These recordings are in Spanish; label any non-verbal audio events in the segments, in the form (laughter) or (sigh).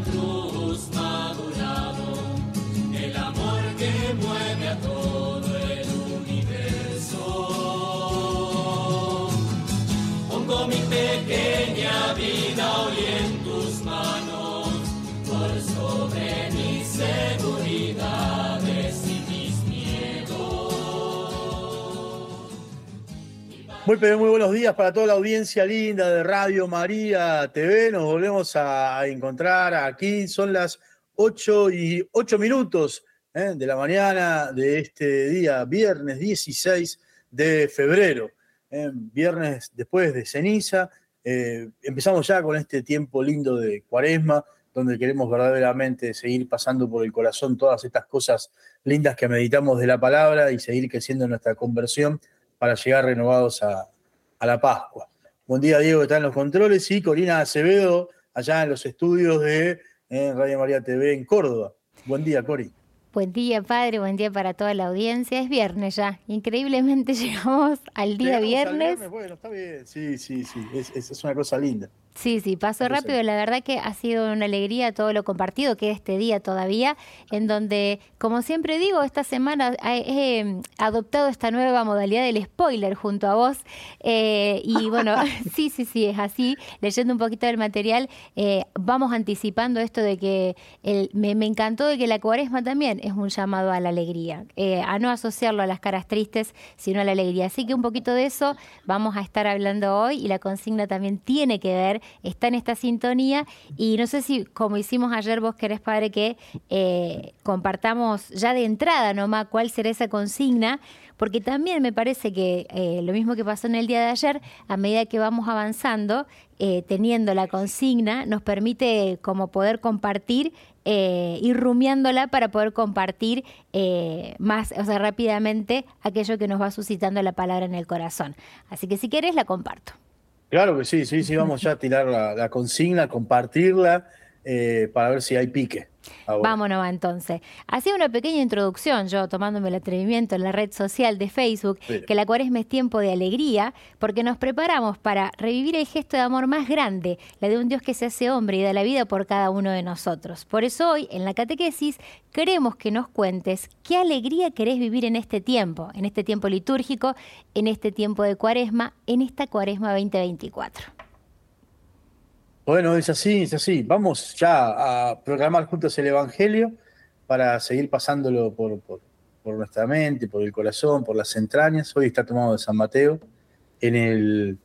cruz Muy, pero muy buenos días para toda la audiencia linda de Radio María TV. Nos volvemos a encontrar aquí. Son las 8 y 8 minutos ¿eh? de la mañana de este día, viernes 16 de febrero. ¿eh? Viernes después de ceniza. Eh, empezamos ya con este tiempo lindo de cuaresma, donde queremos verdaderamente seguir pasando por el corazón todas estas cosas lindas que meditamos de la palabra y seguir creciendo en nuestra conversión para llegar renovados a, a la Pascua. Buen día, Diego, que está en los controles, y Corina Acevedo, allá en los estudios de eh, Radio María TV en Córdoba. Buen día, Cori. Buen día, padre, buen día para toda la audiencia. Es viernes ya. Increíblemente (laughs) llegamos al día Llegamos al viernes. Bueno, está bien. Sí, sí, sí. Es, es- es una cosa linda. Sí, sí, pasó rápido. La verdad que ha sido una alegría todo lo compartido que este día todavía, en donde, como siempre digo, esta semana he, he adoptado esta nueva modalidad del spoiler junto a vos. Eh, y bueno, (laughs) (laughs) sí, sí, sí, es así. Leyendo un poquito del material, eh, vamos anticipando esto de que el- me, me encantó de que la cuaresma también es un llamado a la alegría, eh, a no asociarlo a las caras tristes, sino a la alegría. Así que un poquito de eso vamos a estar hablando hoy y la consigna también tiene que ver, está en esta sintonía y no sé si como hicimos ayer vos querés, padre, que eh, compartamos ya de entrada nomás cuál será esa consigna, porque también me parece que eh, lo mismo que pasó en el día de ayer, a medida que vamos avanzando, eh, teniendo la consigna, nos permite como poder compartir eh, ir rumiándola para poder compartir más, o sea, rápidamente aquello que nos va suscitando la palabra en el corazón. Así que si quieres, la comparto. Claro que sí, sí, sí, vamos ya a tirar la, consigna, compartirla para ver si hay pique. Ah, Vámonos entonces. Hacía una pequeña introducción yo tomándome el atrevimiento en la red social de Facebook, que la cuaresma es tiempo de alegría, porque nos preparamos para revivir el gesto de amor más grande, la de un Dios que se hace hombre y da la vida por cada uno de nosotros. Por eso hoy, en la catequesis, queremos que nos cuentes qué alegría querés vivir en este tiempo, en este tiempo litúrgico, en este tiempo de cuaresma, en esta cuaresma 2024. Bueno, es así, es así. Vamos ya a programar juntos el Evangelio para seguir pasándolo por, nuestra mente, por el corazón, por las entrañas. Hoy está tomado de San Mateo en el,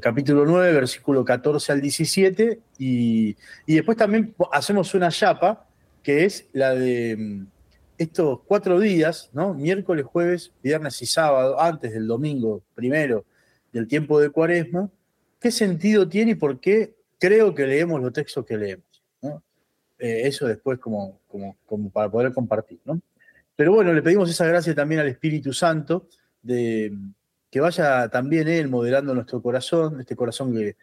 capítulo 9, versículo 14 al 17. Y, y, después también hacemos una chapa, que es la de mm, estos cuatro días, ¿no? Miércoles, jueves, viernes y sábado, antes del domingo primero del tiempo de cuaresma. ¿Qué sentido tiene y por qué creo que leemos los textos que leemos. Eh, eso después como, como, para poder compartir. ¿no? Pero bueno, le pedimos esa gracia también al Espíritu Santo de que vaya también Él modelando nuestro corazón, este corazón que,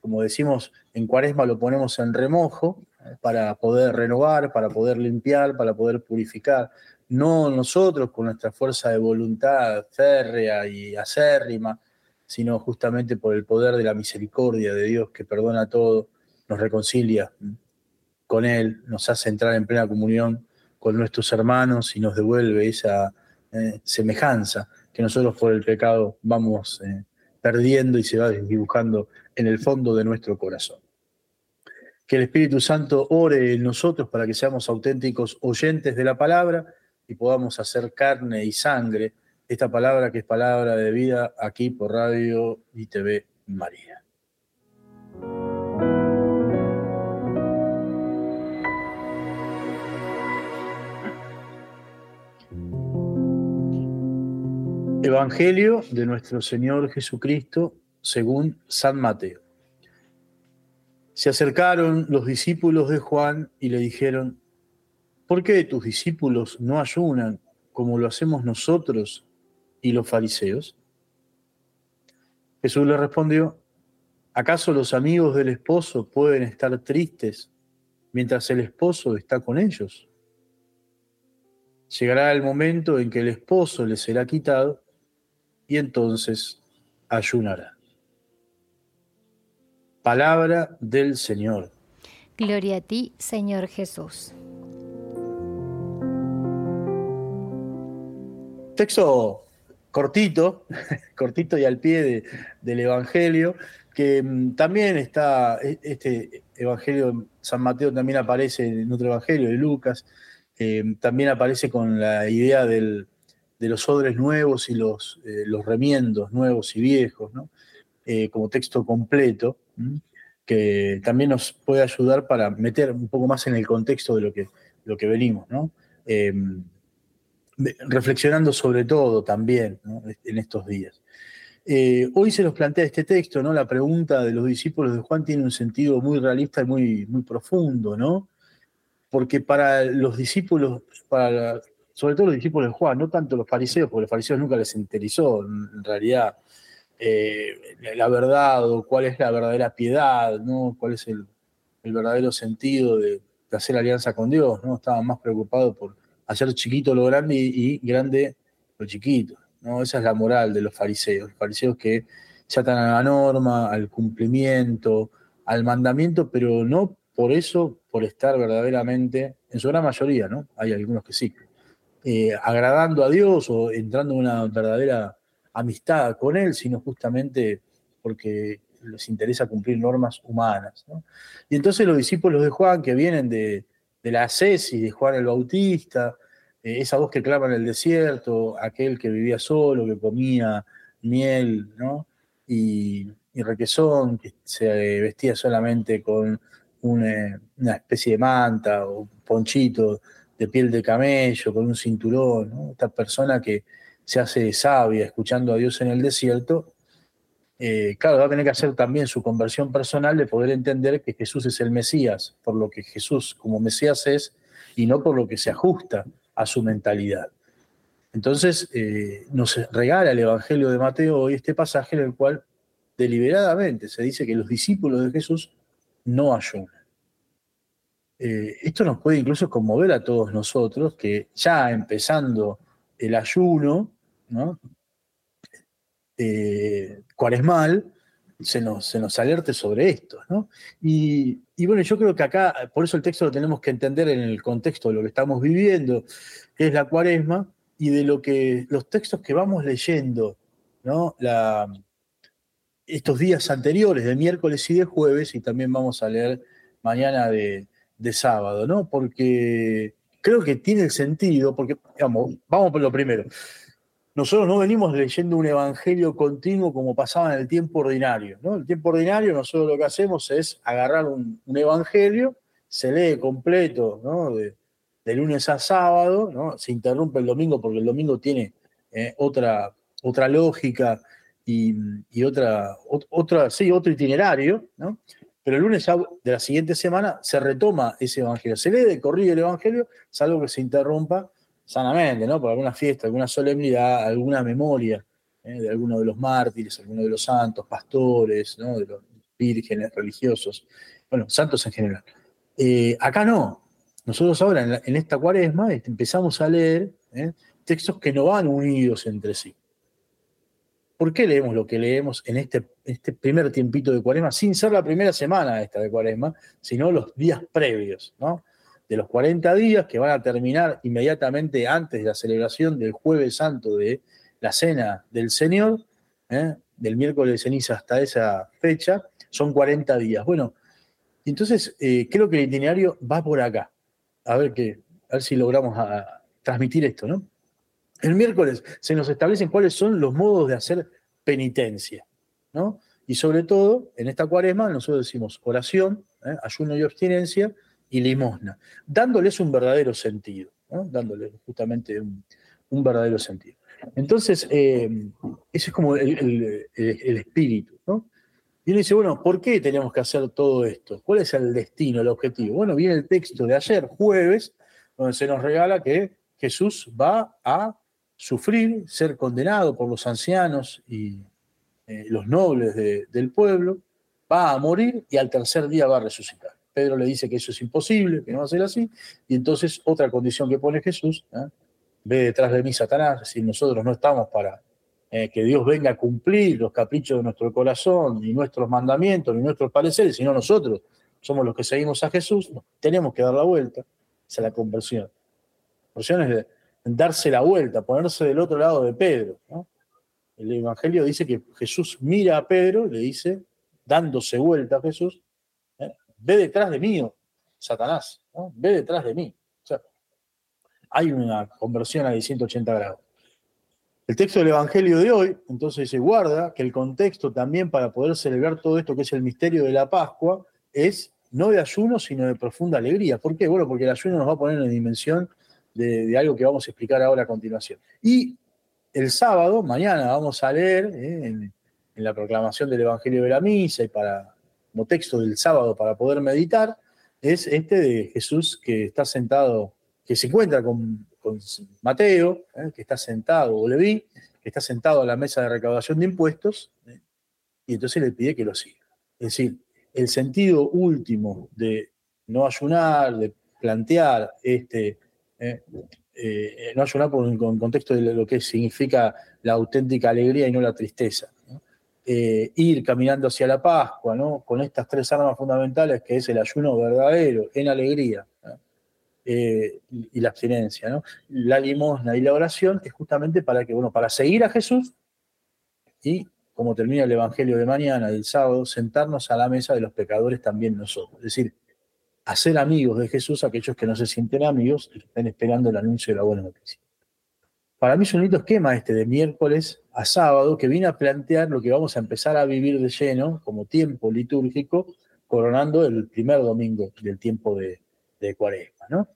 como decimos, en cuaresma lo ponemos en remojo ¿eh? para poder renovar, para poder limpiar, para poder purificar. No nosotros con nuestra fuerza de voluntad férrea y acérrima, sino justamente por el poder de la misericordia de Dios que perdona todo, nos reconcilia con Él, nos hace entrar en plena comunión con nuestros hermanos y nos devuelve esa eh, semejanza que nosotros por el pecado vamos eh, perdiendo y se va dibujando en el fondo de nuestro corazón. Que el Espíritu Santo ore en nosotros para que seamos auténticos oyentes de la palabra y podamos hacer carne y sangre esta palabra que es palabra de vida aquí por Radio y TV María. Evangelio de nuestro Señor Jesucristo según San Mateo. Se acercaron los discípulos de Juan y le dijeron, ¿por qué tus discípulos no ayunan como lo hacemos nosotros y los fariseos? Jesús le respondió, ¿acaso los amigos del esposo pueden estar tristes mientras el esposo está con ellos? Llegará el momento en que el esposo les será quitado y entonces ayunará. Palabra del Señor. Gloria a ti, Señor Jesús. Texto cortito, (laughs) cortito y al pie del Evangelio, que mm, también está, e, este Evangelio San Mateo también aparece en otro Evangelio de Lucas, eh, también aparece con la idea de los odres nuevos y los, eh, remiendos nuevos y viejos, eh, como texto completo, que también nos puede ayudar para meter un poco más en el contexto de lo que, lo que venimos. ¿no? Reflexionando sobre todo también en estos días. Eh, hoy se nos plantea este texto, ¿no? La pregunta de los discípulos de Juan tiene un sentido muy realista y muy, muy profundo, ¿no? Porque para los discípulos, para sobre todo los discípulos de Juan, no tanto los fariseos, porque los fariseos nunca les interesó en realidad eh, la verdad o cuál es la verdadera piedad, ¿no? Cuál es el, verdadero sentido de, de, hacer alianza con Dios, ¿no? Estaban más preocupados por hacer chiquito lo grande y, grande lo chiquito. ¿no? Esa es la moral de los fariseos. Los fariseos que se atan a la norma, al cumplimiento, al mandamiento, pero no por eso, por estar verdaderamente, en su gran mayoría, ¿no? Hay algunos que sí, eh, agradando a Dios o entrando en una verdadera amistad con Él, sino justamente porque les interesa cumplir normas humanas. Y entonces los discípulos de Juan, que vienen de, de la y de Juan el Bautista, eh, esa voz que clama en el desierto, aquel que vivía solo, que comía miel, ¿no? Y, requesón, que se vestía solamente con una, especie de manta o ponchito de piel de camello, con un cinturón, Esta persona que se hace sabia escuchando a Dios en el desierto, eh, claro, va a tener que hacer también su conversión personal de poder entender que Jesús es el Mesías, por lo que Jesús como Mesías es, y no por lo que se ajusta a su mentalidad. Entonces, eh, nos regala el Evangelio de Mateo hoy este pasaje en el cual deliberadamente se dice que los discípulos de Jesús no ayunan. Eh, esto nos puede incluso conmover a todos nosotros, que ya empezando el ayuno, ¿no? eh, cuaresmal, se nos, se nos alerte sobre esto. ¿no? Y, bueno, yo creo que acá, por eso el texto lo tenemos que entender en el contexto de lo que estamos viviendo, que es la cuaresma, y de lo que los textos que vamos leyendo, ¿no? Estos días anteriores, de miércoles y de jueves, y también vamos a leer mañana de, sábado, ¿no? Porque creo que tiene sentido, porque, vamos, vamos por lo primero. Nosotros no venimos leyendo un evangelio continuo como pasaba en el tiempo ordinario. ¿no? El tiempo ordinario, nosotros lo que hacemos es agarrar un, evangelio, se lee completo ¿no? de, lunes a sábado, ¿no? se interrumpe el domingo porque el domingo tiene eh, otra, otra lógica y, otra, otra, sí, otro itinerario, ¿no? pero el lunes de la siguiente semana se retoma ese evangelio. Se lee de corrido el evangelio, salvo que se interrumpa sanamente, ¿no? Por alguna fiesta, alguna solemnidad, alguna memoria ¿eh? de alguno de los mártires, alguno de los santos, pastores, ¿no? De los vírgenes religiosos, bueno, santos en general. Eh, acá no. Nosotros ahora en, esta cuaresma este, empezamos a leer ¿eh? textos que no van unidos entre sí. ¿Por qué leemos lo que leemos en este, este primer tiempito de cuaresma, sin ser la primera semana esta de cuaresma, sino los días previos, ¿no? De los 40 días que van a terminar inmediatamente antes de la celebración del jueves santo de la cena del Señor, ¿eh? del miércoles de ceniza hasta esa fecha, son 40 días. Bueno, entonces eh, creo que el itinerario va por acá. A ver, que, a ver si logramos transmitir esto, ¿no? El miércoles se nos establecen cuáles son los modos de hacer penitencia, ¿no? Y sobre todo, en esta cuaresma nosotros decimos oración, ¿eh? ayuno y abstinencia, y limosna, dándoles un verdadero sentido, dándoles justamente un, verdadero sentido. Entonces, eh, ese es como el, espíritu. ¿no? Y uno dice, bueno, ¿por qué tenemos que hacer todo esto? ¿Cuál es el destino, el objetivo? Bueno, viene el texto de ayer, jueves, donde se nos regala que Jesús va a sufrir, ser condenado por los ancianos y eh, los nobles del pueblo, va a morir y al tercer día va a resucitar. Pedro le dice que eso es imposible, que no va a ser así, y entonces otra condición que pone Jesús, ¿eh? ve detrás de mí Satanás, si nosotros no estamos para eh, que Dios venga a cumplir los caprichos de nuestro corazón, ni nuestros mandamientos, ni nuestros pareceres, sino nosotros somos los que seguimos a Jesús, tenemos que dar la vuelta, esa es la conversión. La conversión es darse la vuelta, ponerse del otro lado de Pedro. El Evangelio dice que Jesús mira a Pedro y le dice, dándose vuelta a Jesús, ve detrás de mí, Satanás, ve detrás de mí. Hay una conversión a 180 grados. El texto del Evangelio de hoy, entonces, se guarda que el contexto también para poder celebrar todo esto que es el misterio de la Pascua es no de ayuno, sino de profunda alegría. ¿Por qué? Bueno, porque el ayuno nos va a poner en dimensión de, algo que vamos a explicar ahora a continuación. Y el sábado, mañana, vamos a leer eh, en la proclamación del Evangelio de la Misa y para como texto del sábado para poder meditar, es este de Jesús que está sentado, que se encuentra con, Mateo, ¿eh? que está sentado, o Leví, que está sentado a la mesa de recaudación de impuestos, ¿eh? y entonces le pide que lo siga. Es decir, el sentido último de no ayunar, de plantear este, ¿eh? no ayunar por un contexto de lo que significa la auténtica alegría y no la tristeza. Eh, ir caminando hacia la Pascua, ¿no? Con estas tres armas fundamentales que es el ayuno verdadero, en alegría, eh, y la abstinencia. La limosna y la oración es justamente para que, bueno, para seguir a Jesús y, como termina el Evangelio de mañana, del sábado, sentarnos a la mesa de los pecadores también nosotros. Es decir, hacer amigos de Jesús aquellos que no se sienten amigos y están esperando el anuncio de la buena noticia. Para mí es un lindo esquema este de miércoles a sábado que viene a plantear lo que vamos a empezar a vivir de lleno como tiempo litúrgico, coronando el primer domingo del tiempo de, cuaresma. ¿no?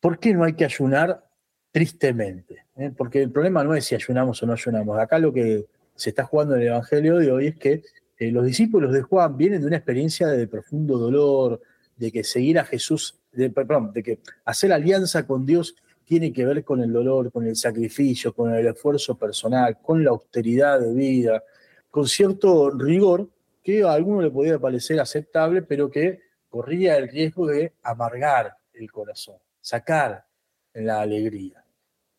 ¿Por qué no hay que ayunar tristemente? ¿Eh? Porque el problema no es si ayunamos o no ayunamos. Acá lo que se está jugando en el Evangelio de hoy es que eh, los discípulos de Juan vienen de una experiencia de profundo dolor, de que seguir a Jesús, de, perdón, de que hacer alianza con Dios tiene que ver con el dolor, con el sacrificio, con el esfuerzo personal, con la austeridad de vida, con cierto rigor que a alguno le podía parecer aceptable, pero que corría el riesgo de amargar el corazón, sacar la alegría.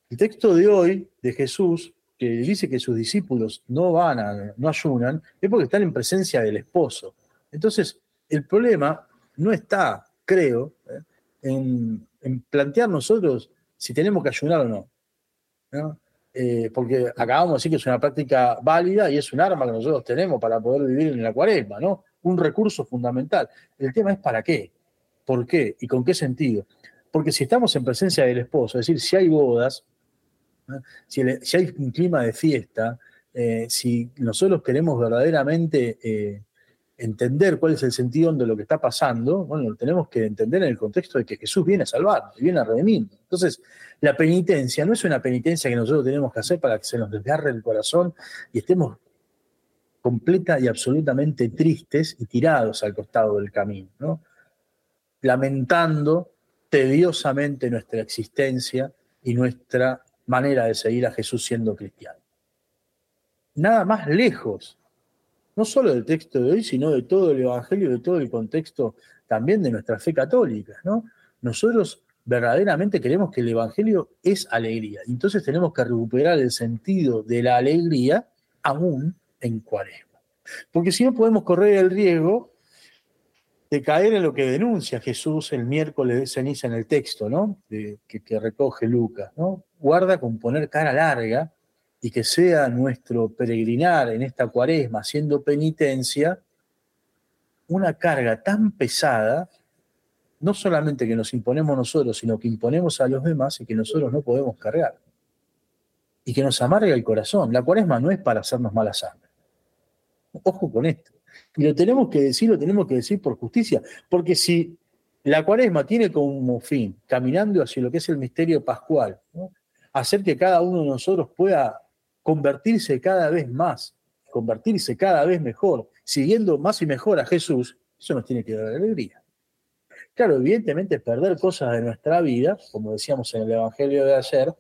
El texto de hoy de Jesús, que dice que sus discípulos no van a, no ayunan, es porque están en presencia del esposo. Entonces, el problema no está, creo, ¿eh? en, plantear nosotros si tenemos que ayunar o no. Eh, porque acabamos de decir que es una práctica válida y es un arma que nosotros tenemos para poder vivir en la cuaresma, ¿no? Un recurso fundamental. El tema es para qué, por qué y con qué sentido. Porque si estamos en presencia del esposo, es decir, si hay bodas, si, hay un clima de fiesta, eh, si nosotros queremos verdaderamente eh, entender cuál es el sentido de lo que está pasando, bueno, lo tenemos que entender en el contexto de que Jesús viene a salvar, viene a redimir. Entonces, la penitencia no es una penitencia que nosotros tenemos que hacer para que se nos desgarre el corazón y estemos completa y absolutamente tristes y tirados al costado del camino, ¿no? lamentando tediosamente nuestra existencia y nuestra manera de seguir a Jesús siendo cristiano. Nada más lejos, no solo del texto de hoy, sino de todo el Evangelio, de todo el contexto también de nuestra fe católica. ¿no? Nosotros verdaderamente queremos que el Evangelio es alegría. Entonces tenemos que recuperar el sentido de la alegría aún en cuaresma. Porque si no podemos correr el riesgo de caer en lo que denuncia Jesús el miércoles de ceniza en el texto, ¿no? que, que, recoge Lucas, ¿no? Guarda con poner cara larga y que sea nuestro peregrinar en esta cuaresma haciendo penitencia una carga tan pesada, no solamente que nos imponemos nosotros, sino que imponemos a los demás y que nosotros no podemos cargar. Y que nos amarga el corazón. La cuaresma no es para hacernos mala sangre. Ojo con esto. Y lo tenemos que decir, lo tenemos que decir por justicia, porque si la cuaresma tiene como fin, caminando hacia lo que es el misterio pascual, hacer que cada uno de nosotros pueda convertirse cada vez más, convertirse cada vez mejor, siguiendo más y mejor a Jesús, eso nos tiene que dar alegría. Claro, evidentemente perder cosas de nuestra vida, como decíamos en el Evangelio de ayer,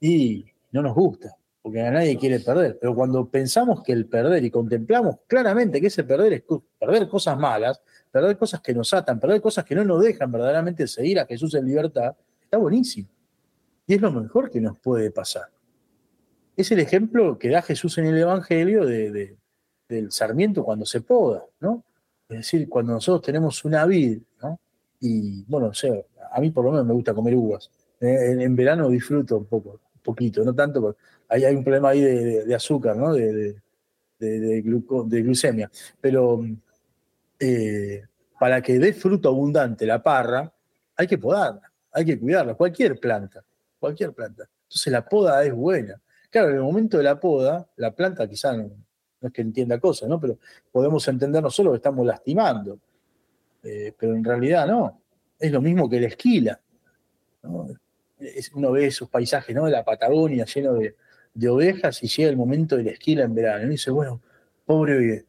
y no nos gusta porque a nadie quiere perder, pero cuando pensamos que el perder y contemplamos claramente que ese perder es perder cosas malas, perder cosas que nos atan, perder cosas que no nos dejan verdaderamente seguir a Jesús en libertad, está buenísimo. Y es lo mejor que nos puede pasar. Es el ejemplo que da Jesús en el Evangelio de, del sarmiento cuando se poda, ¿no? Es decir, cuando nosotros tenemos una vid, ¿no? Y bueno, o sea, a mí por lo menos me gusta comer uvas. En, en verano disfruto un poco, poquito, no tanto, hay, hay un problema ahí de, azúcar, ¿no? De, de, glucemia. Pero eh, para que dé fruto abundante la parra, hay que podarla, hay que cuidarla, cualquier planta, cualquier planta. Entonces la poda es buena. Claro, en el momento de la poda, la planta quizá no, es que entienda cosas, ¿no? Pero podemos entender no solo que estamos lastimando, eh, pero en realidad no. Es lo mismo que la esquila. uno ve esos paisajes ¿no? la Patagonia lleno de, de ovejas y llega el momento de la esquila en verano. Y dice, bueno, pobre,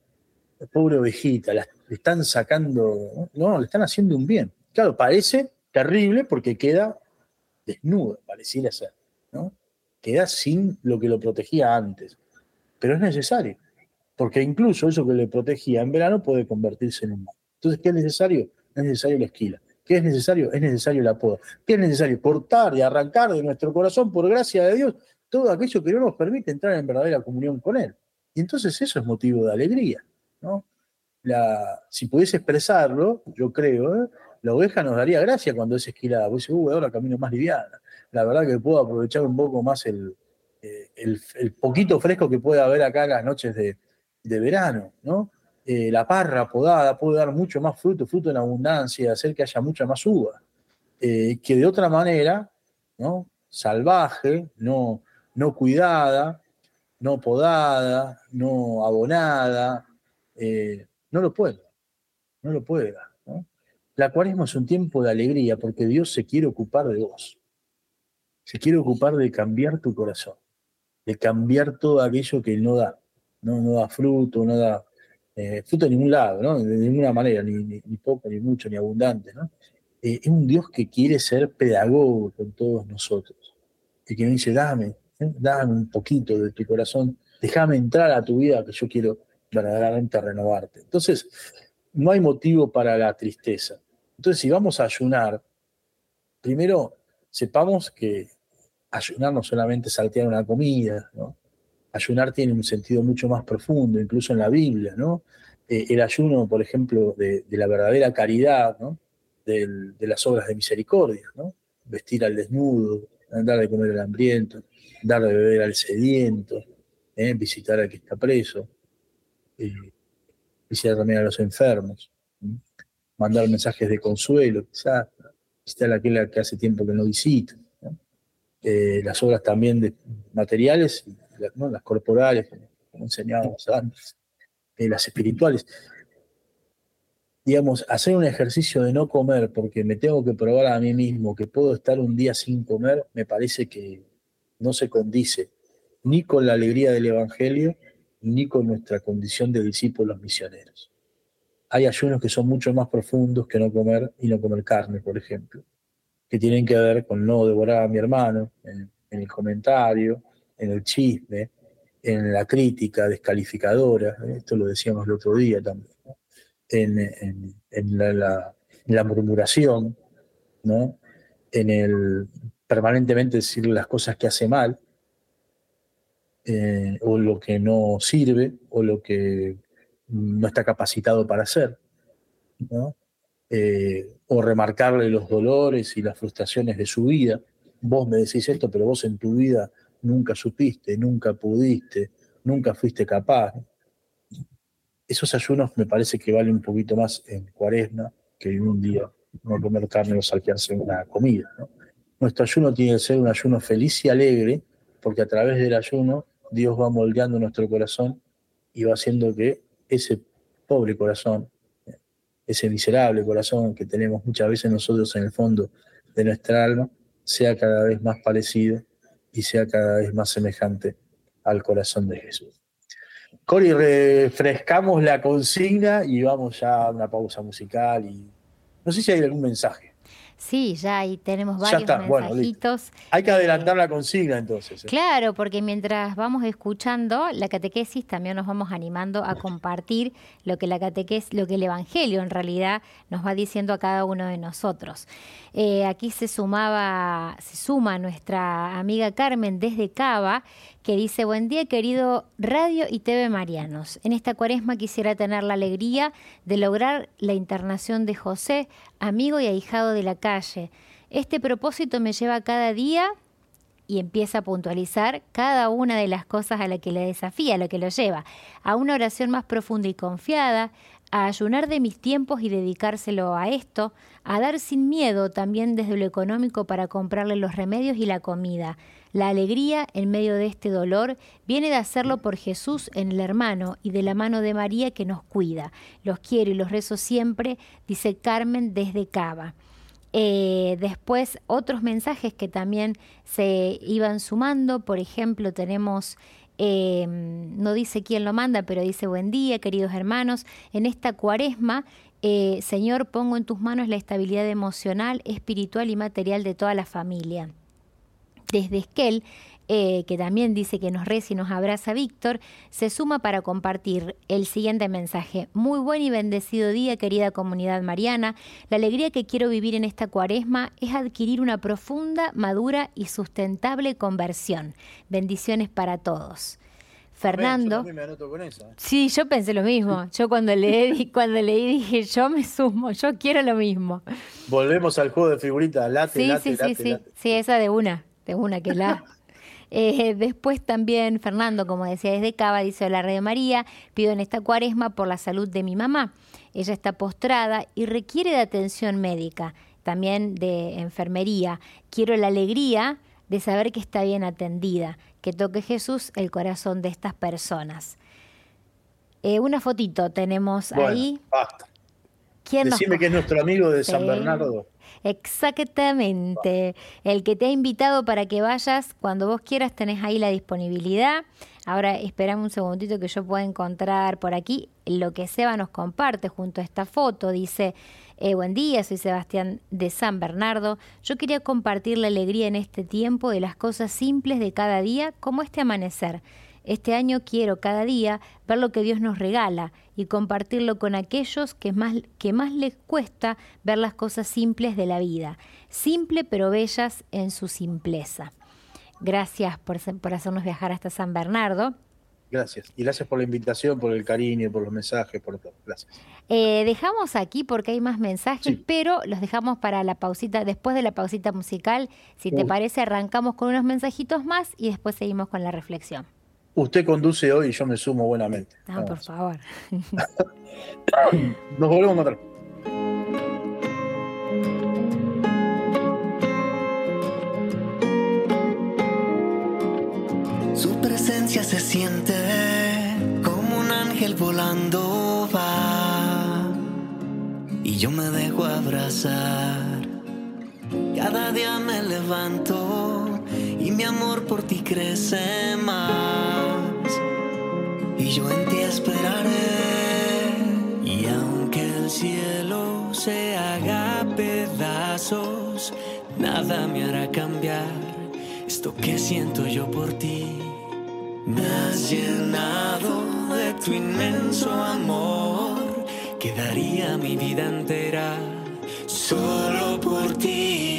pobre ovejita, la, le están sacando, no, le están haciendo un bien. Claro, parece terrible porque queda desnuda, pareciera ser. Queda sin lo que lo protegía antes. Pero es necesario, porque incluso eso que le protegía en verano puede convertirse en un mal. Entonces, ¿qué es necesario? Es necesario la esquila. ¿Qué es necesario? Es necesario la poda. ¿Qué es necesario? Cortar y arrancar de nuestro corazón, por gracia de Dios, todo aquello que no nos permite entrar en verdadera comunión con Él. Y entonces eso es motivo de alegría. ¿no? La, si pudiese expresarlo, yo creo, ¿eh? la oveja nos daría gracia cuando es esquilada. Vos dices, uh, ahora camino más liviana. La verdad que puedo aprovechar un poco más el, eh, el, poquito fresco que puede haber acá en las noches de, de verano. ¿no? Eh, la parra podada puede dar mucho más fruto, fruto en abundancia, hacer que haya mucha más uva. que de otra manera, ¿no? salvaje, no, no cuidada, no podada, no abonada, eh, no lo puede, no lo puede La cuaresma es un tiempo de alegría porque Dios se quiere ocupar de vos, se quiere ocupar de cambiar tu corazón. de cambiar todo aquello que no da, no, no da fruto, no da eh, fruto de ningún lado, de ninguna manera, ni, ni, poco, ni mucho, ni abundante. Eh, es un Dios que quiere ser pedagogo con todos nosotros, y que me dice, dame, ¿eh? dame un poquito de tu corazón, déjame entrar a tu vida que yo quiero verdaderamente renovarte. Entonces, no hay motivo para la tristeza. Entonces, si vamos a ayunar, primero sepamos que ayunar no solamente saltear una comida. Ayunar tiene un sentido mucho más profundo, incluso en la Biblia. Eh, el ayuno, por ejemplo, de, la verdadera caridad, de las obras de misericordia. Vestir al desnudo, dar de comer al hambriento, dar de beber al sediento, ¿eh? visitar al que está preso, eh, visitar también a los enfermos, mandar mensajes de consuelo, quizás, visitar a aquel que hace tiempo que no visita. Eh, las obras también de materiales, las corporales, como enseñábamos antes, eh, las espirituales. Digamos, hacer un ejercicio de no comer porque me tengo que probar a mí mismo que puedo estar un día sin comer, me parece que no se condice ni con la alegría del Evangelio, ni con nuestra condición de discípulos misioneros. Hay ayunos que son mucho más profundos que no comer y no comer carne, por ejemplo que tienen que ver con no devorar a mi hermano en, el comentario, en el chisme, en la crítica descalificadora, ¿eh? esto lo decíamos el otro día también, en, la, murmuración, ¿no? en el permanentemente decir las cosas que hace mal, eh, o lo que no sirve, o lo que no está capacitado para hacer. ¿no? Eh, o remarcarle los dolores y las frustraciones de su vida. Vos me decís esto, pero vos en tu vida nunca supiste, nunca pudiste, nunca fuiste capaz. Esos ayunos me parece que valen un poquito más en cuaresma que en un día no comer carne o saltearse una comida. Nuestro ayuno tiene que ser un ayuno feliz y alegre, porque a través del ayuno Dios va moldeando nuestro corazón y va haciendo que ese pobre corazón ese miserable corazón que tenemos muchas veces nosotros en el fondo de nuestra alma, sea cada vez más parecido y sea cada vez más semejante al corazón de Jesús. Cori, refrescamos la consigna y vamos ya a una pausa musical y no sé si hay algún mensaje. Sí, ya ahí tenemos varios mensajitos. Hay que adelantar la consigna entonces. ¿eh? Claro, porque mientras vamos escuchando la catequesis también nos vamos animando a compartir lo que la catequesis, lo que el Evangelio en realidad nos va diciendo a cada uno de nosotros. Eh, aquí se sumaba, se suma nuestra amiga Carmen desde Cava, que dice, buen día querido Radio y TV Marianos. En esta cuaresma quisiera tener la alegría de lograr la internación de José, amigo y ahijado de la calle. Este propósito me lleva cada día y empieza a puntualizar cada una de las cosas a la que le desafía, a lo que lo lleva, a una oración más profunda y confiada, a ayunar de mis tiempos y dedicárselo a esto, a dar sin miedo también desde lo económico para comprarle los remedios y la comida, la alegría en medio de este dolor viene de hacerlo por Jesús en el hermano y de la mano de María que nos cuida. Los quiero y los rezo siempre, dice Carmen desde Cava. Eh, después otros mensajes que también se iban sumando, por ejemplo tenemos, em, no dice quién lo manda, pero dice buen día queridos hermanos, en esta cuaresma eh, Señor, pongo en tus manos la estabilidad emocional, espiritual y material de toda la familia desde Esquel, eh, que también dice que nos reza y nos abraza Víctor, se suma para compartir el siguiente mensaje. Muy buen y bendecido día, querida comunidad mariana. La alegría que quiero vivir en esta cuaresma es adquirir una profunda, madura y sustentable conversión. Bendiciones para todos. Fernando. ¿eh? Sí, yo pensé lo mismo. Yo cuando leí, (laughs) cuando leí dije, yo me sumo, yo quiero lo mismo. Volvemos al juego de figuritas, late, sí, late, sí, sí, sí, sí, esa de una de una que la... (laughs) Eh, después también Fernando, como decía desde Cava, dice, hola Radio María, pido en esta cuaresma por la salud de mi mamá. Ella está postrada y requiere de atención médica, también de enfermería. Quiero la alegría de saber que está bien atendida, que toque Jesús el corazón de estas personas. Eh, una fotito tenemos ahí. Basta. ¿Quién Decime que es nuestro amigo de San Bernardo. Exactamente. El que te ha invitado para que vayas cuando vos quieras, tenés ahí la disponibilidad. Ahora esperame un segundito que yo pueda encontrar por aquí lo que Seba nos comparte junto a esta foto. Dice, eh, buen día, soy Sebastián de San Bernardo. Yo quería compartir la alegría en este tiempo de las cosas simples de cada día, como este amanecer. Este año quiero cada día ver lo que Dios nos regala y compartirlo con aquellos que más, que más les cuesta ver las cosas simples de la vida, simple pero bellas en su simpleza. Gracias por, por hacernos viajar hasta San Bernardo. Gracias. Y gracias por la invitación, por el cariño, por los mensajes, por todo. Gracias. Eh, dejamos aquí porque hay más mensajes, pero los dejamos para la pausita, después de la pausita musical. Si te parece, arrancamos con unos mensajitos más y después seguimos con la reflexión. Usted conduce hoy y yo me sumo buenamente. Ah, por favor. (laughs) Nos volvemos a encontrar. se siente como un ángel volando va y yo me dejo abrazar. Cada día me levanto mi amor por ti crece más y yo en ti esperaré y aunque el cielo se haga pedazos, nada me hará cambiar esto que siento yo por ti. Me has llenado de tu inmenso amor, quedaría mi vida entera solo por ti.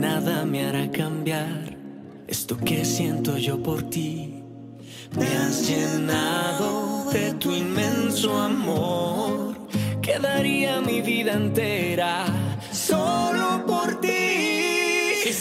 Nada me hará cambiar esto que siento yo por ti. Me has llenado de tu inmenso amor. Quedaría mi vida entera solo por ti. Se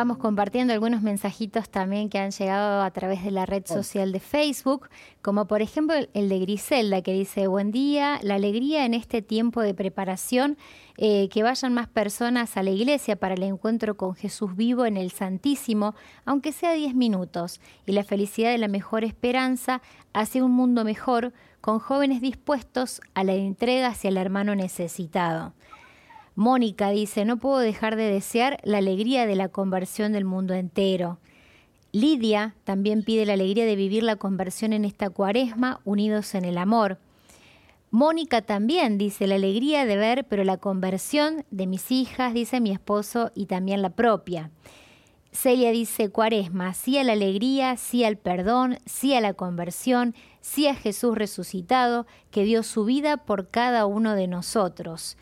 Vamos compartiendo algunos mensajitos también que han llegado a través de la red social de Facebook, como por ejemplo el de Griselda que dice, buen día, la alegría en este tiempo de preparación, eh, que vayan más personas a la iglesia para el encuentro con Jesús vivo en el Santísimo, aunque sea 10 minutos, y la felicidad de la mejor esperanza hacia un mundo mejor, con jóvenes dispuestos a la entrega hacia el hermano necesitado. Mónica dice, no puedo dejar de desear la alegría de la conversión del mundo entero. Lidia también pide la alegría de vivir la conversión en esta cuaresma unidos en el amor. Mónica también dice la alegría de ver, pero la conversión de mis hijas, dice mi esposo, y también la propia. Celia dice, Cuaresma, sí a la alegría, sí al perdón, sí a la conversión, sí a Jesús resucitado, que dio su vida por cada uno de nosotros.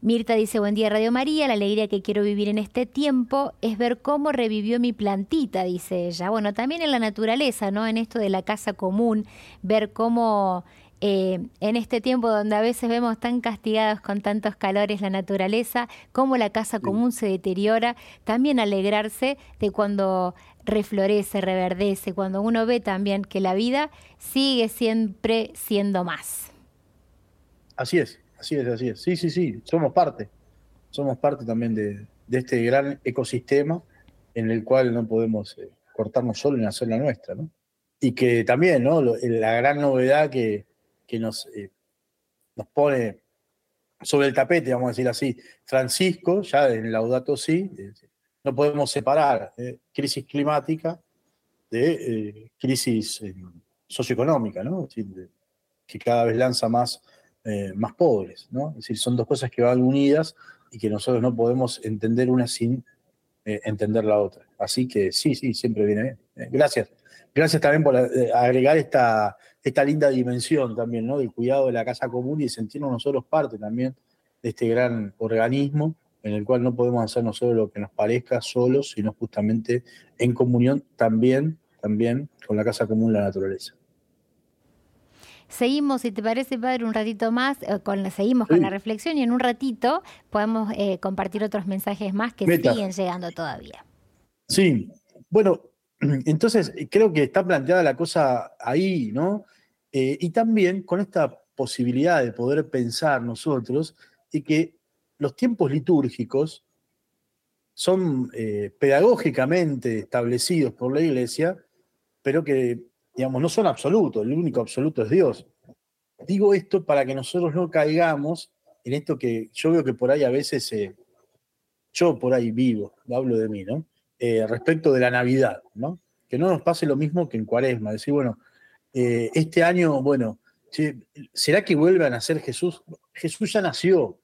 Mirta dice, buen día Radio María, la alegría que quiero vivir en este tiempo es ver cómo revivió mi plantita, dice ella. Bueno, también en la naturaleza, ¿no? En esto de la casa común, ver cómo eh, en este tiempo donde a veces vemos tan castigados con tantos calores la naturaleza, cómo la casa común se deteriora, también alegrarse de cuando reflorece, reverdece, cuando uno ve también que la vida sigue siempre siendo más. Así es, así es, así es. Sí, sí, sí, somos parte, somos parte también de, este gran ecosistema en el cual no podemos eh, cortarnos solo en la nuestra, ¿no? Y que también, ¿no? La gran novedad que, que nos, eh, nos pone sobre el tapete, vamos a decir así, Francisco, ya en Laudato Si, no podemos separar eh, crisis climática de eh, crisis socioeconómica, ¿no? que cada vez lanza más, más pobres, ¿no? Es decir, son dos cosas que van unidas y que nosotros no podemos entender una sin entender la otra. Así que sí, sí, siempre viene bien. gracias. Gracias también por agregar esta, esta linda dimensión también, ¿no? Del cuidado de la casa común y sentirnos nosotros parte también de este gran organismo en el cual no podemos hacer nosotros lo que nos parezca solos, sino justamente en comunión también, también con la casa común, la naturaleza. Seguimos, si te parece, Padre, un ratito más, eh, seguimos con la reflexión y en un ratito podemos eh, compartir otros mensajes más que siguen llegando todavía. Sí, bueno, (clears throat) entonces creo que está planteada la cosa ahí, ¿no? Eh, y también con esta posibilidad de poder pensar nosotros y que los tiempos litúrgicos son eh, pedagógicamente establecidos por la Iglesia, pero que, digamos, no son absolutos, el único absoluto es Dios. Digo esto para que nosotros no caigamos en esto que yo veo que por ahí a veces, eh, yo por ahí vivo, hablo de mí, ¿no? respecto de la Navidad, ¿no? Que no nos pase lo mismo que en Cuaresma, decir, bueno, eh, este año, bueno, ¿será que vuelve a nacer Jesús? Jesús ya nació.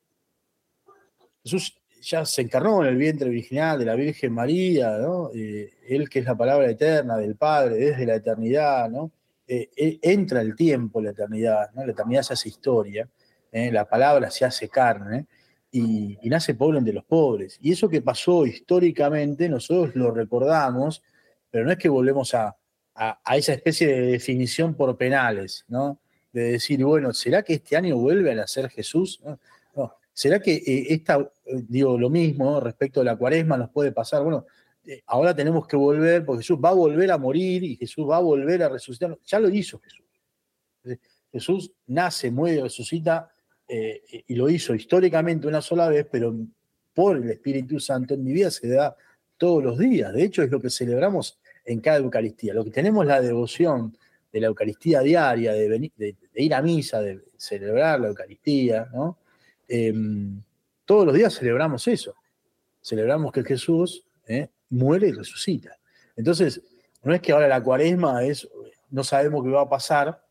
Jesús ya se encarnó en el vientre original de la Virgen María, ¿no? Eh, él que es la palabra eterna del Padre desde la eternidad, ¿no? Eh, entra el tiempo, la eternidad, ¿no? La eternidad se hace historia, la palabra se hace carne y, nace pobre entre los pobres. Y eso que pasó históricamente, nosotros lo recordamos, pero no es que volvemos a, a, esa especie de definición por penales, ¿no? De decir, bueno, ¿será que este año vuelve a nacer Jesús? No, ¿Será que eh, esta, eh, digo, lo mismo respecto a la cuaresma nos puede pasar? Bueno, eh, ahora tenemos que volver, porque Jesús va a volver a morir y Jesús va a volver a resucitar. Ya lo hizo Jesús. Jesús nace, muere, resucita y lo hizo históricamente una sola vez, pero por el Espíritu Santo en mi vida se da todos los días. De hecho, es lo que celebramos en cada Eucaristía. Lo que tenemos la devoción de la Eucaristía diaria, de, ir a misa, de celebrar la Eucaristía, ¿no? Em, todos los días celebramos eso. Celebramos que Jesús ¿eh? muere y resucita. Entonces, no es que ahora la cuaresma es, no sabemos qué va a pasar,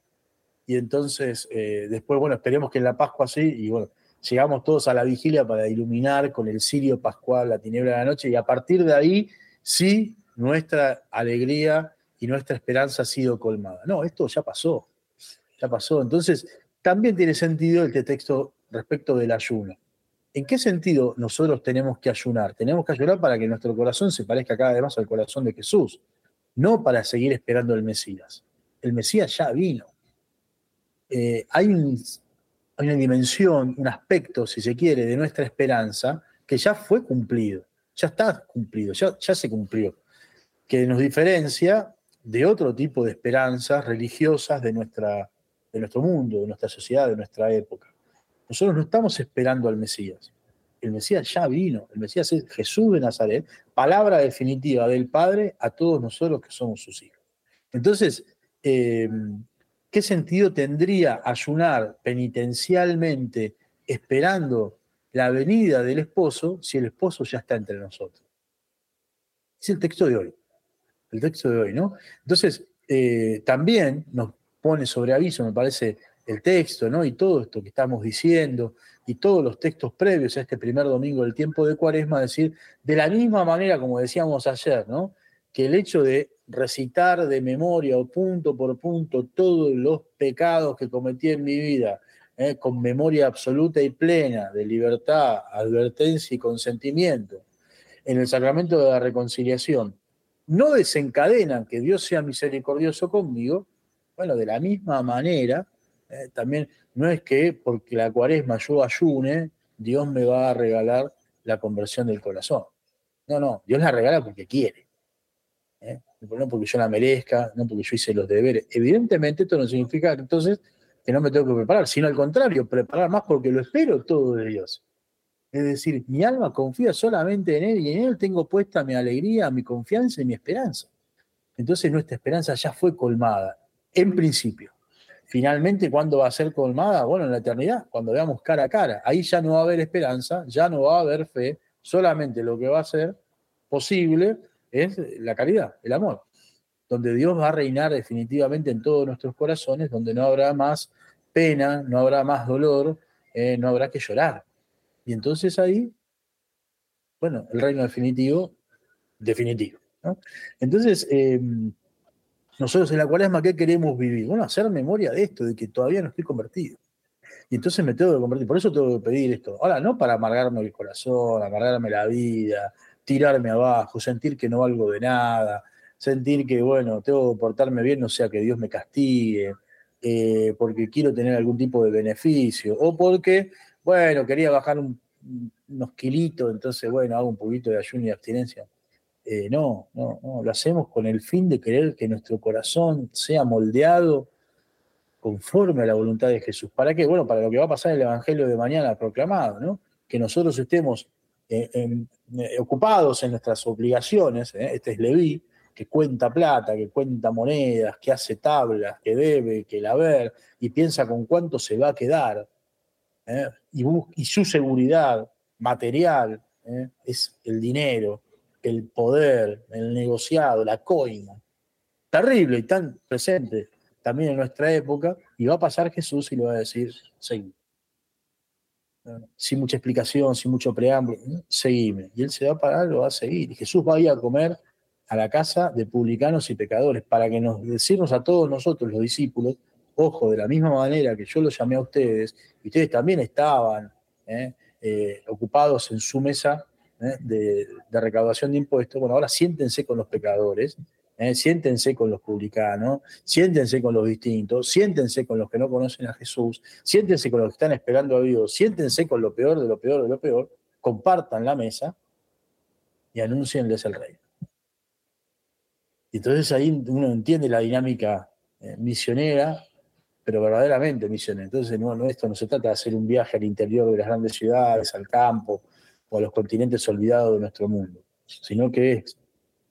y entonces eh, después, bueno, esperemos que en la Pascua sí, y bueno, llegamos todos a la vigilia para iluminar con el cirio pascual la tiniebla de la noche, y a partir de ahí sí nuestra alegría y nuestra esperanza ha sido colmada. No, esto ya pasó, ya pasó. Entonces, también tiene sentido este texto respecto del ayuno. ¿En qué sentido nosotros tenemos que ayunar? Tenemos que ayunar para que nuestro corazón se parezca cada vez más al corazón de Jesús, no para seguir esperando el Mesías. El Mesías ya vino. Eh, hay, una dimensión, un aspecto, si se quiere, de nuestra esperanza que ya fue cumplido, ya está cumplido, ya, ya se cumplió que nos diferencia de otro tipo de esperanzas religiosas de, nuestra, de nuestro mundo, de nuestra sociedad, de nuestra época. Nosotros no estamos esperando al Mesías. El Mesías ya vino. El Mesías es Jesús de Nazaret, palabra definitiva del Padre a todos nosotros que somos sus hijos. Entonces, eh, ¿qué sentido tendría ayunar penitencialmente esperando la venida del esposo si el esposo ya está entre nosotros? Es el texto de hoy el texto de hoy, ¿no? Entonces, eh, también nos pone sobre aviso, me parece el texto, ¿no? Y todo esto que estamos diciendo, y todos los textos previos a este primer domingo del tiempo de Cuaresma, decir, de la misma manera como decíamos ayer, ¿no? Que el hecho de recitar de memoria o punto por punto todos los pecados que cometí en mi vida, ¿eh? con memoria absoluta y plena de libertad, advertencia y consentimiento, en el sacramento de la reconciliación, no desencadenan que Dios sea misericordioso conmigo, bueno, de la misma manera, ¿eh? también no es que porque la cuaresma yo ayune, Dios me va a regalar la conversión del corazón. No, no, Dios la regala porque quiere. ¿eh? No porque yo la merezca, no porque yo hice los deberes. Evidentemente esto no significa entonces que no me tengo que preparar, sino al contrario, preparar más porque lo espero todo de Dios. Es decir, mi alma confía solamente en Él y en Él tengo puesta mi alegría, mi confianza y mi esperanza. Entonces nuestra esperanza ya fue colmada, en principio. Finalmente, ¿cuándo va a ser colmada? Bueno, en la eternidad, cuando veamos cara a cara. Ahí ya no va a haber esperanza, ya no va a haber fe, solamente lo que va a ser posible es la caridad, el amor, donde Dios va a reinar definitivamente en todos nuestros corazones, donde no habrá más pena, no habrá más dolor, eh, no habrá que llorar. Y entonces ahí, bueno, el reino definitivo, definitivo. Entonces, eh, nosotros en la cuaresma, ¿qué queremos vivir? Bueno, hacer memoria de esto, de que todavía no estoy convertido. Y entonces me tengo que convertir. Por eso tengo que pedir esto. Ahora, no para amargarme el corazón, amargarme la vida, tirarme abajo, sentir que no valgo de nada, sentir que, bueno, tengo que portarme bien, no sea que Dios me castigue, eh, porque quiero tener algún tipo de beneficio, o porque, bueno, quería bajar unos kilitos, entonces, bueno, hago un poquito de ayuno y abstinencia. Eh, no, no, no, lo hacemos con el fin de querer que nuestro corazón sea moldeado conforme a la voluntad de Jesús. ¿Para qué? Bueno, para lo que va a pasar en el Evangelio de mañana proclamado, ¿no? Que nosotros estemos eh, eh, ocupados en nuestras obligaciones, este es Leví, que cuenta plata, que cuenta monedas, que hace tablas, que debe, que la ver, y piensa con cuánto se va a quedar, y, su seguridad material es el dinero, el poder, el negociado, la coima. Terrible y tan presente también en nuestra época, y va a pasar Jesús y le va a decir, seguime. Sin mucha explicación, sin mucho preámbulo, seguime. Y él se va a parar, lo va a seguir. Y Jesús va a ir a comer a la casa de publicanos y pecadores, para que nos decirnos a todos nosotros, los discípulos, ojo, de la misma manera que yo los llamé a ustedes, y ustedes también estaban ¿eh? Eh, ocupados en su mesa ¿eh? de, recaudación de impuestos, bueno, ahora siéntense con los pecadores, ¿eh? siéntense con los publicanos, siéntense con los distintos, siéntense con los que no conocen a Jesús, siéntense con los que están esperando a Dios, siéntense con lo peor de lo peor de lo peor, compartan la mesa y anúncienles el reino. Y entonces ahí uno entiende la dinámica eh, misionera, pero verdaderamente misionera. Entonces, no, esto no se trata de hacer un viaje al interior de las grandes ciudades, al campo, a los continentes olvidados de nuestro mundo, sino que es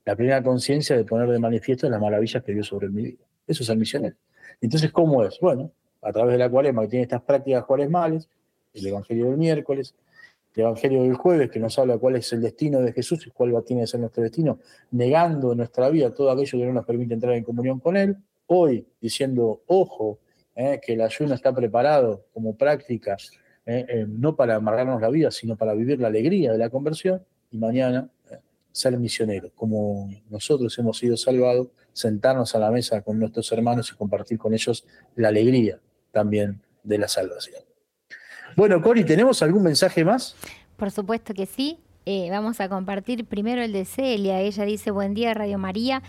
la plena conciencia de poner de manifiesto las maravillas que Dios sobre mi vida. Eso es el misionero. Entonces, ¿cómo es? Bueno, a través de la cuaresma, que tiene estas prácticas cuaresmales, el Evangelio del miércoles, el Evangelio del jueves, que nos habla cuál es el destino de Jesús y cuál va a tener que ser nuestro destino, negando en nuestra vida todo aquello que no nos permite entrar en comunión con Él. Hoy, diciendo, ojo, eh, que el ayuno está preparado como práctica eh, eh, no para amargarnos la vida, sino para vivir la alegría de la conversión y mañana eh, ser misioneros, como nosotros hemos sido salvados, sentarnos a la mesa con nuestros hermanos y compartir con ellos la alegría también de la salvación. Bueno, Cori, ¿tenemos algún mensaje más? Por supuesto que sí. vamos a compartir primero el de Celia. Ella dice, buen día Radio María.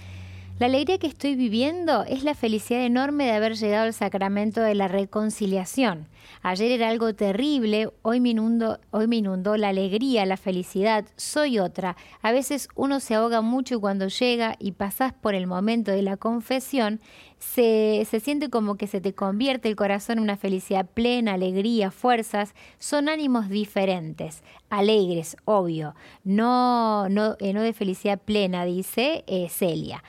La alegría que estoy viviendo es la felicidad enorme de haber llegado al sacramento de la reconciliación. Ayer era algo terrible, hoy me, inundó, hoy me inundó la alegría, la felicidad, soy otra. A veces uno se ahoga mucho cuando llega y pasas por el momento de la confesión, se, se, siente como que se te convierte el corazón en una felicidad plena, alegría, fuerzas, son ánimos diferentes, alegres, obvio, no, no, eh, no de felicidad plena, dice eh, Celia.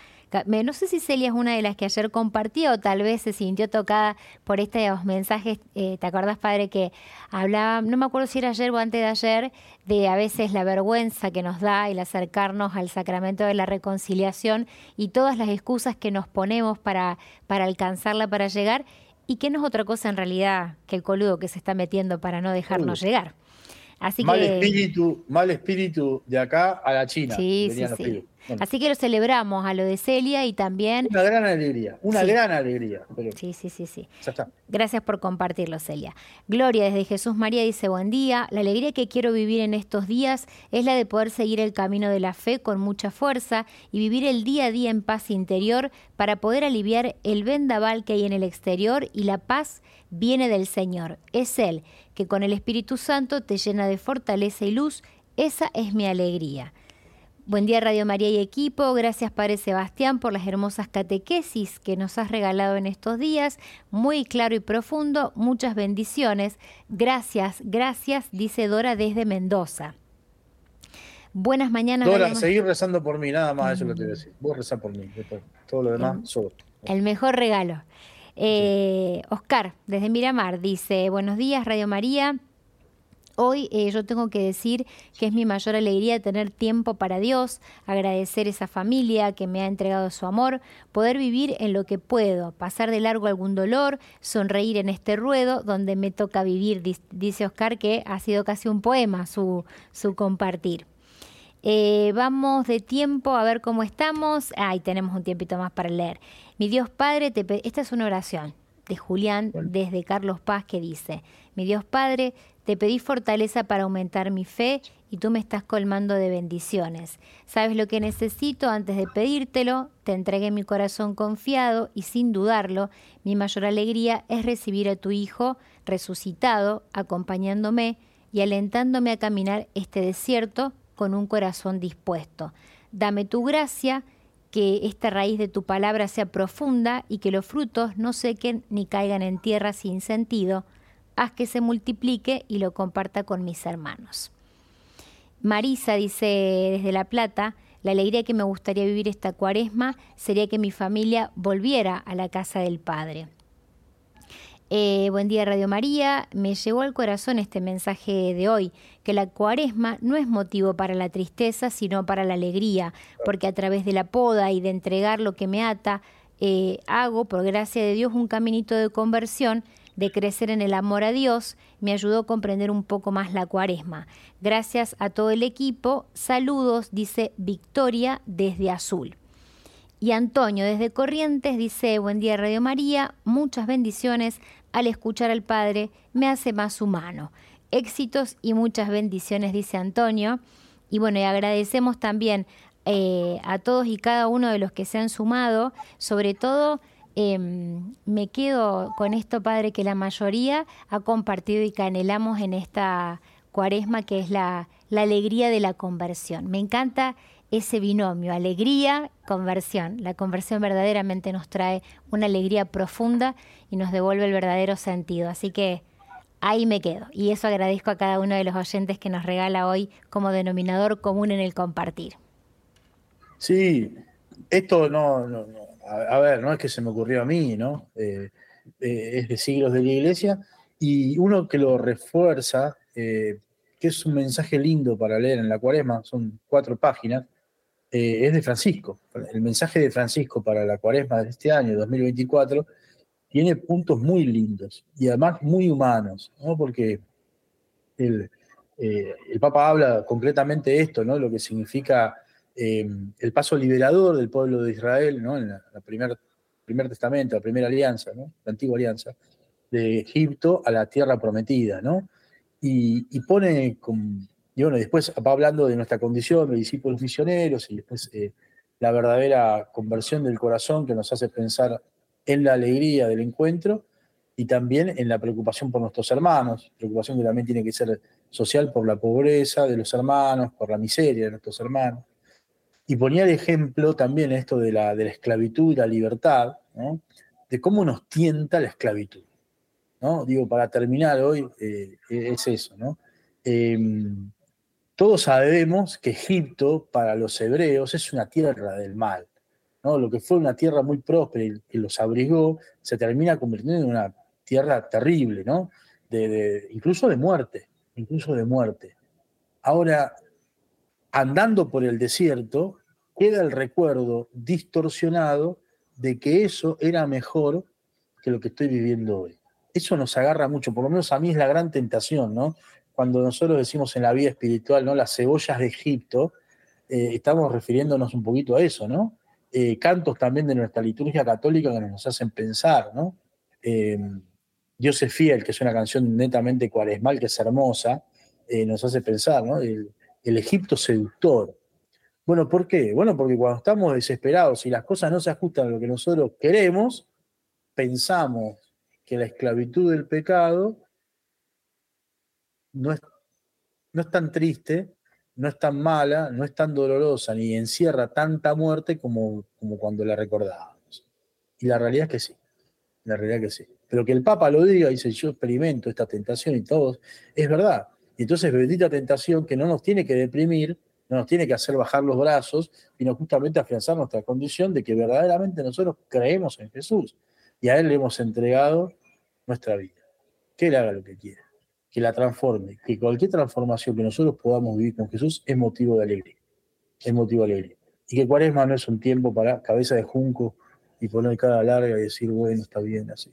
No sé si Celia es una de las que ayer compartió o tal vez se sintió tocada por estos mensajes. Eh, ¿Te acordás, padre, que hablaba, no me acuerdo si era ayer o antes de ayer, de a veces la vergüenza que nos da el acercarnos al sacramento de la reconciliación y todas las excusas que nos ponemos para, para alcanzarla, para llegar? y que no es otra cosa en realidad que el coludo que se está metiendo para no dejarnos llegar. Así mal espíritu, mal espíritu de acá a la China. Sí, sí, sí. Así que lo celebramos a lo de Celia y también... Una gran alegría, una gran alegría. Sí, sí, sí, sí. Ya está. Gracias por compartirlo, Celia. Gloria desde Jesús María dice, buen día. La alegría que quiero vivir en estos días es la de poder seguir el camino de la fe con mucha fuerza y vivir el día a día en paz interior para poder aliviar el vendaval que hay en el exterior y la paz viene del Señor. Es Él que con el Espíritu Santo te llena de fortaleza y luz. Esa es mi alegría. Buen día Radio María y equipo, gracias Padre Sebastián por las hermosas catequesis que nos has regalado en estos días, muy claro y profundo, muchas bendiciones. Gracias, gracias, dice Dora desde Mendoza. Buenas mañanas. Dora, seguir rezando por mí, nada más eso lo que te voy a decir. Vos rezá por mí, todo lo demás, solo. El mejor regalo. Eh, Oscar, desde Miramar, dice, buenos días Radio María. Hoy eh, yo tengo que decir que es mi mayor alegría tener tiempo para Dios, agradecer esa familia que me ha entregado su amor, poder vivir en lo que puedo, pasar de largo algún dolor, sonreír en este ruedo donde me toca vivir, dice Oscar que ha sido casi un poema su, su compartir. Eh, vamos de tiempo a ver cómo estamos. Ahí tenemos un tiempito más para leer. Mi Dios Padre, te esta es una oración de Julián desde Carlos Paz que dice, mi Dios Padre, te pedí fortaleza para aumentar mi fe y tú me estás colmando de bendiciones. Sabes lo que necesito antes de pedírtelo, te entregué mi corazón confiado y sin dudarlo, mi mayor alegría es recibir a tu Hijo resucitado, acompañándome y alentándome a caminar este desierto con un corazón dispuesto. Dame tu gracia, que esta raíz de tu palabra sea profunda y que los frutos no sequen ni caigan en tierra sin sentido, haz que se multiplique y lo comparta con mis hermanos. Marisa dice desde La Plata, la alegría que me gustaría vivir esta cuaresma sería que mi familia volviera a la casa del Padre. Eh, buen día Radio María, me llegó al corazón este mensaje de hoy, que la cuaresma no es motivo para la tristeza, sino para la alegría, porque a través de la poda y de entregar lo que me ata, eh, hago, por gracia de Dios, un caminito de conversión de crecer en el amor a Dios, me ayudó a comprender un poco más la cuaresma. Gracias a todo el equipo, saludos, dice Victoria desde Azul. Y Antonio desde Corrientes dice, buen día Radio María, muchas bendiciones, al escuchar al Padre me hace más humano. Éxitos y muchas bendiciones, dice Antonio. Y bueno, y agradecemos también eh, a todos y cada uno de los que se han sumado, sobre todo Em, me quedo con esto, Padre, que la mayoría ha compartido y que anhelamos en esta cuaresma, que es la, alegría de la conversión. Me encanta ese binomio, alegría, conversión. La conversión verdaderamente nos trae una alegría profunda y nos devuelve el verdadero sentido. Así que ahí me quedo. Y eso agradezco a cada uno de los oyentes que nos regala hoy como denominador común en el compartir. Sí, esto no a, ver, no es que se me ocurrió a mí, ¿no? Eh, eh, es de siglos de la iglesia, y uno que lo refuerza, eh, que es un mensaje lindo para leer en la cuaresma, son cuatro páginas, es de Francisco. El mensaje de Francisco para la cuaresma de este año, 2024, tiene puntos muy lindos y además muy humanos, ¿no? Porque el, Papa habla concretamente de esto, ¿no? Lo que significa Em, el paso liberador del pueblo de Israel, ¿no? en la, primer, primer testamento, la primera alianza, ¿no? la antigua alianza, de Egipto a la tierra prometida, ¿no? Y, pone, con, y bueno, después va hablando de nuestra condición de discípulos misioneros y después eh, la verdadera conversión del corazón que nos hace pensar en la alegría del encuentro y también en la preocupación por nuestros hermanos, preocupación que también tiene que ser social por la pobreza de los hermanos, por la miseria de nuestros hermanos. Y ponía el ejemplo también esto de la, de la esclavitud y la libertad, de cómo nos tienta la esclavitud. ¿no? Digo, para terminar hoy, eh, es eso. ¿no? Em, todos sabemos que Egipto para los hebreos es una tierra del mal. ¿no? Lo que fue una tierra muy próspera y que los abrigó, se termina convirtiendo en una tierra terrible, ¿no? De, incluso de muerte, incluso de muerte. Ahora, andando por el desierto, queda el recuerdo distorsionado de que eso era mejor que lo que estoy viviendo hoy. Eso nos agarra mucho, por lo menos a mí es la gran tentación, ¿no? Cuando nosotros decimos en la vida espiritual, ¿no? Las cebollas de Egipto, eh, estamos refiriéndonos un poquito a eso, ¿no? Eh, cantos también de nuestra liturgia católica que nos hacen pensar, ¿no? Eh, Dios es fiel, que es una canción netamente cuaresmal, que es hermosa, nos hace pensar, ¿no? El Egipto seductor. Bueno, ¿por qué? Bueno, porque cuando estamos desesperados y las cosas no se ajustan a lo que nosotros queremos, pensamos que la esclavitud del pecado no es, no es tan triste, no es tan mala, no es tan dolorosa, ni encierra tanta muerte como, como cuando la recordábamos. Y la realidad es que sí, la realidad es que sí. Pero que el Papa lo diga y dice, yo experimento esta tentación y todo, es verdad. Y entonces bendita tentación que no nos tiene que deprimir, no nos tiene que hacer bajar los brazos, sino justamente afianzar nuestra condición de que verdaderamente nosotros creemos en Jesús y a Él le hemos entregado nuestra vida. Que Él haga lo que quiera, que la transforme, que cualquier transformación que nosotros podamos vivir con Jesús es motivo de alegría, es motivo de alegría. Y que Cuaresma no es un tiempo para cabeza de junco y poner cara larga y decir, bueno, está bien así,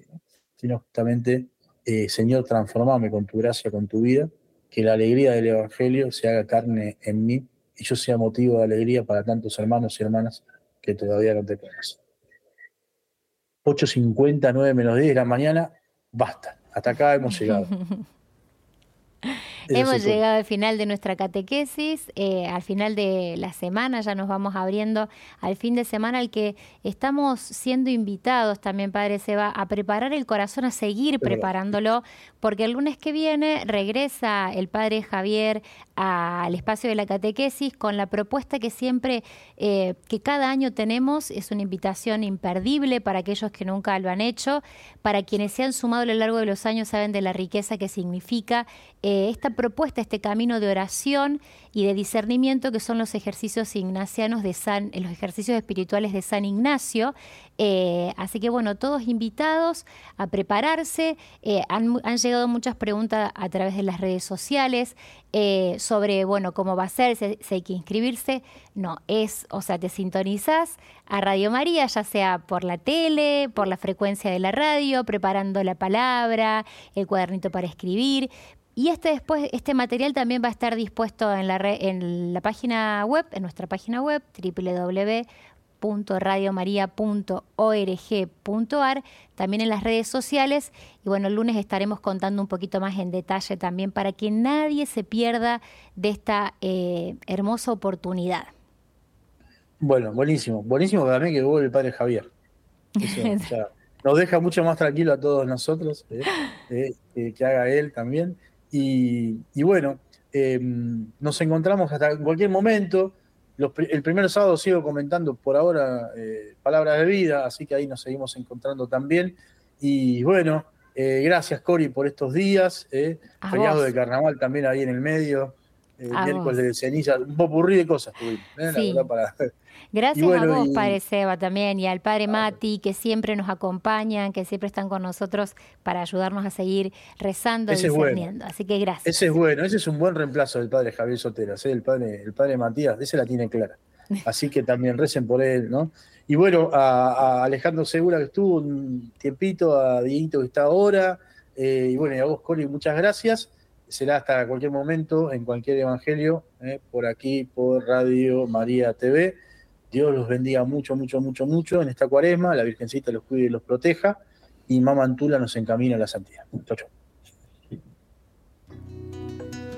sino justamente, eh, Señor, transformame con tu gracia, con tu vida, que la alegría del Evangelio se haga carne en mí y yo sea motivo de alegría para tantos hermanos y hermanas que todavía no te conocen. 8.50, 9 menos 10 de la mañana, basta. Hasta acá hemos llegado. (laughs) Hemos llegado al final de nuestra catequesis, eh, al final de la semana, ya nos vamos abriendo al fin de semana al que estamos siendo invitados también, Padre Seba, a preparar el corazón, a seguir preparándolo, porque el lunes que viene regresa el Padre Javier al espacio de la catequesis con la propuesta que siempre, eh, que cada año tenemos, es una invitación imperdible para aquellos que nunca lo han hecho, para quienes se han sumado a lo largo de los años saben de la riqueza que significa eh, esta propuesta, este camino de oración y de discernimiento que son los ejercicios ignacianos de San, los ejercicios espirituales de San Ignacio. Eh, así que bueno, todos invitados a prepararse. Eh, han, llegado muchas preguntas a través de las redes sociales eh, sobre, bueno, cómo va a ser, si, hay que inscribirse. No, es, o sea, te sintonizas a Radio María, ya sea por la tele, por la frecuencia de la radio, preparando la palabra, el cuadernito para escribir, y este después, este material también va a estar dispuesto en la, en la página web, en nuestra página web, www.radiomaria.org.ar, también en las redes sociales. Y bueno, el lunes estaremos contando un poquito más en detalle también para que nadie se pierda de esta eh, hermosa oportunidad. Bueno, buenísimo. Buenísimo también que vuelve el padre Javier. (laughs) nos deja mucho más tranquilo a todos nosotros, eh, eh, que haga él también. Y, bueno, em, nos encontramos hasta en cualquier momento. el primer sábado sigo comentando por ahora eh, palabras de vida, así que ahí nos seguimos encontrando también. Y bueno, eh, gracias Cori por estos días. Eh, feriado de carnaval también ahí en el medio. Eh, miércoles de ceniza, un popurrí de cosas tuvimos. Gracias a vos, Padre Seba, también, y al Padre Mati, que siempre nos acompañan, que siempre están con nosotros para ayudarnos a seguir rezando y discerniendo. Así que gracias. Ese es bueno, ese es un buen reemplazo del Padre Javier Soteras, ¿eh? el, padre, el Padre Matías, ese la tiene clara. (laughs) Así que también recen por él, ¿no? Y bueno, a, Alejandro Segura que estuvo un tiempito, a Dieguito que está ahora, eh, y bueno, y a vos, Coli, muchas gracias será hasta cualquier momento, en cualquier evangelio, eh, por aquí, por Radio María TV. Dios los bendiga mucho, mucho, mucho, mucho en esta cuaresma. La Virgencita los cuide y los proteja. Y Mamá Antula nos encamina a la santidad. Chau, chau.